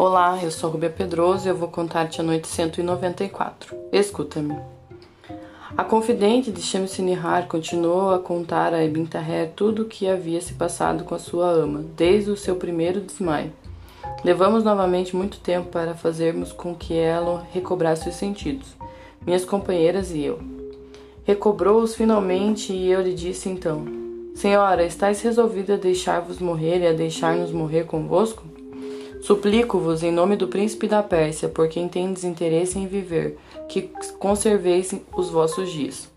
Olá, eu sou Rubia Pedroso e eu vou contar-te a noite 194. Escuta-me. A confidente de Shamsi Nihar continuou a contar a Ibn Taher tudo o que havia se passado com a sua ama, desde o seu primeiro desmaio. Levamos novamente muito tempo para fazermos com que ela recobrasse os sentidos, minhas companheiras e eu. Recobrou-os finalmente e eu lhe disse então: Senhora, estáis resolvida a deixar-vos morrer e a deixar-nos morrer convosco? Suplico-vos, em nome do príncipe da Pérsia, por quem tendes interesse em viver, que conserveis os vossos dias.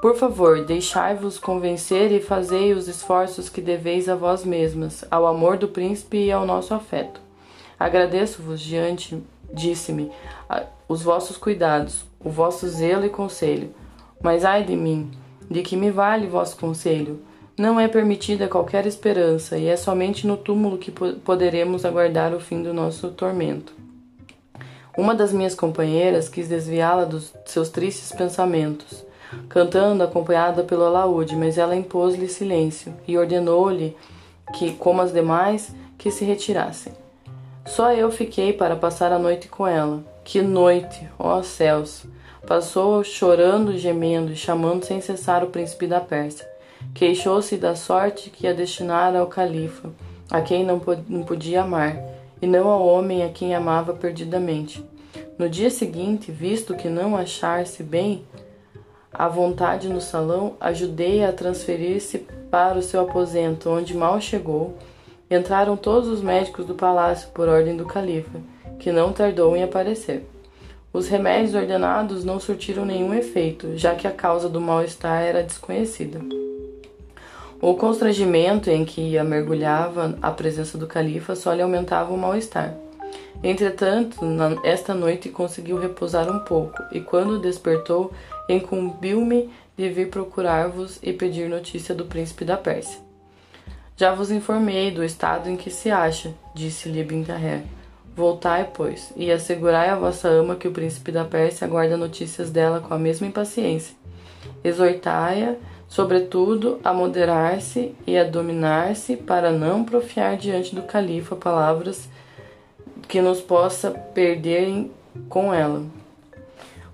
Por favor, deixai-vos convencer e fazei os esforços que deveis a vós mesmas, ao amor do príncipe e ao nosso afeto. Agradeço-vos diante, disse-me, os vossos cuidados, o vosso zelo e conselho. Mas ai de mim, de que me vale vosso conselho? Não é permitida qualquer esperança, e é somente no túmulo que poderemos aguardar o fim do nosso tormento. Uma das minhas companheiras quis desviá-la dos seus tristes pensamentos, cantando acompanhada pelo alaúde, mas ela impôs-lhe silêncio e ordenou-lhe que, como as demais, que se retirassem. Só eu fiquei para passar a noite com ela. Que noite, ó céus! Passou chorando, gemendo e chamando sem cessar o príncipe da Pérsia. Queixou-se da sorte que a destinara ao califa, a quem não podia amar, e não ao homem a quem amava perdidamente. No dia seguinte, visto que não achar-se bem à vontade no salão, ajudei-a a, transferir-se para o seu aposento, onde mal chegou. Entraram todos os médicos do palácio por ordem do califa, que não tardou em aparecer. Os remédios ordenados não surtiram nenhum efeito, já que a causa do mal-estar era desconhecida. O constrangimento em que a mergulhava a presença do califa só lhe aumentava o mal-estar. Entretanto, esta noite conseguiu repousar um pouco, e quando despertou, incumbiu-me de vir procurar-vos e pedir notícia do príncipe da Pérsia. Já vos informei do estado em que se acha, disse-lhe Bintaher. Voltai, pois, e assegurai a vossa ama que o príncipe da Pérsia aguarda notícias dela com a mesma impaciência. Exortai-a sobretudo a moderar-se e a dominar-se para não profiar diante do califa palavras que nos possa perder com ela.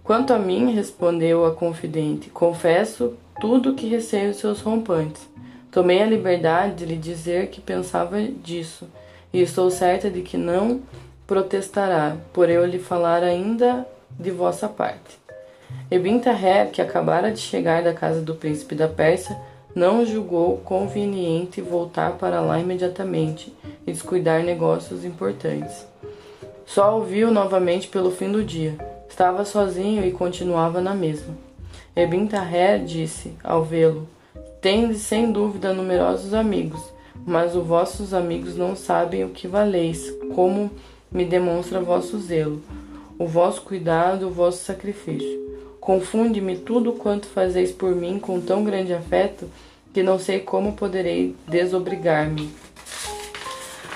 Quanto a mim, respondeu a confidente, confesso tudo que receio de seus rompantes. Tomei a liberdade de lhe dizer que pensava disso, e estou certa de que não protestará, por eu lhe falar ainda de vossa parte. Ebin Taher, que acabara de chegar da casa do príncipe da Pérsia, não julgou conveniente voltar para lá imediatamente e descuidar negócios importantes. Só o viu novamente pelo fim do dia. Estava sozinho e continuava na mesma. Ebin Taher disse, ao vê-lo, Tendes sem dúvida numerosos amigos, mas os vossos amigos não sabem o que valeis, como me demonstra vosso zelo, o vosso cuidado, o vosso sacrifício. Confunde-me tudo quanto fazeis por mim com tão grande afeto que não sei como poderei desobrigar-me.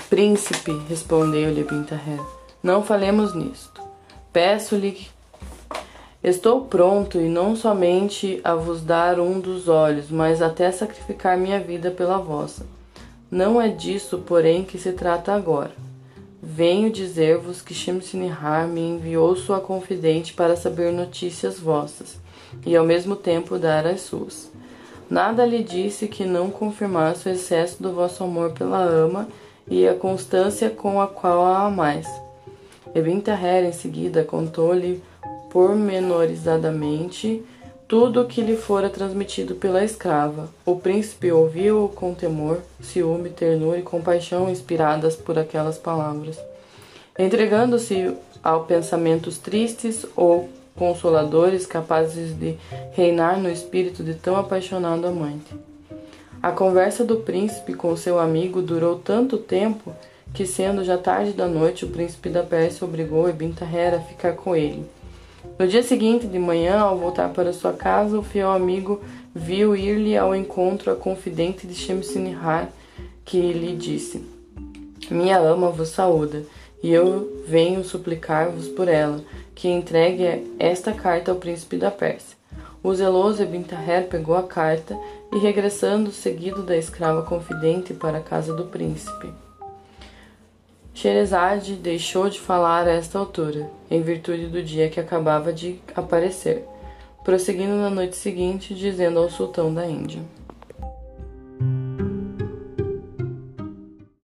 Príncipe, respondeu-lhe Bintaher, não falemos nisto. Peço-lhe Estou pronto e não somente a vos dar um dos olhos, mas até sacrificar minha vida pela vossa. Não é disso, porém, que se trata agora. Venho dizer-vos que Shemsinihar me enviou sua confidente para saber notícias vossas e ao mesmo tempo dar as suas. Nada lhe disse que não confirmasse o excesso do vosso amor pela ama e a constância com a qual a amais. Ebin Taher em seguida contou-lhe pormenorizadamente tudo o que lhe fora transmitido pela escrava. O príncipe ouviu-o com temor, ciúme, ternura e compaixão inspiradas por aquelas palavras. Entregando-se a pensamentos tristes ou consoladores capazes de reinar no espírito de tão apaixonado amante. A conversa do príncipe com seu amigo durou tanto tempo que, sendo já tarde da noite, o príncipe da Pérsia obrigou Ebin Taher a ficar com ele. No dia seguinte, de manhã, ao voltar para sua casa, o fiel amigo viu ir-lhe ao encontro a confidente de Shemsinihar, que lhe disse: Minha ama vos saúda, e eu venho suplicar-vos por ela, que entregue esta carta ao príncipe da Pérsia. O zeloso Ebin Taher pegou a carta e, regressando seguido da escrava confidente para a casa do príncipe, Sherazade deixou de falar a esta altura, em virtude do dia que acabava de aparecer, prosseguindo na noite seguinte, dizendo ao sultão da Índia.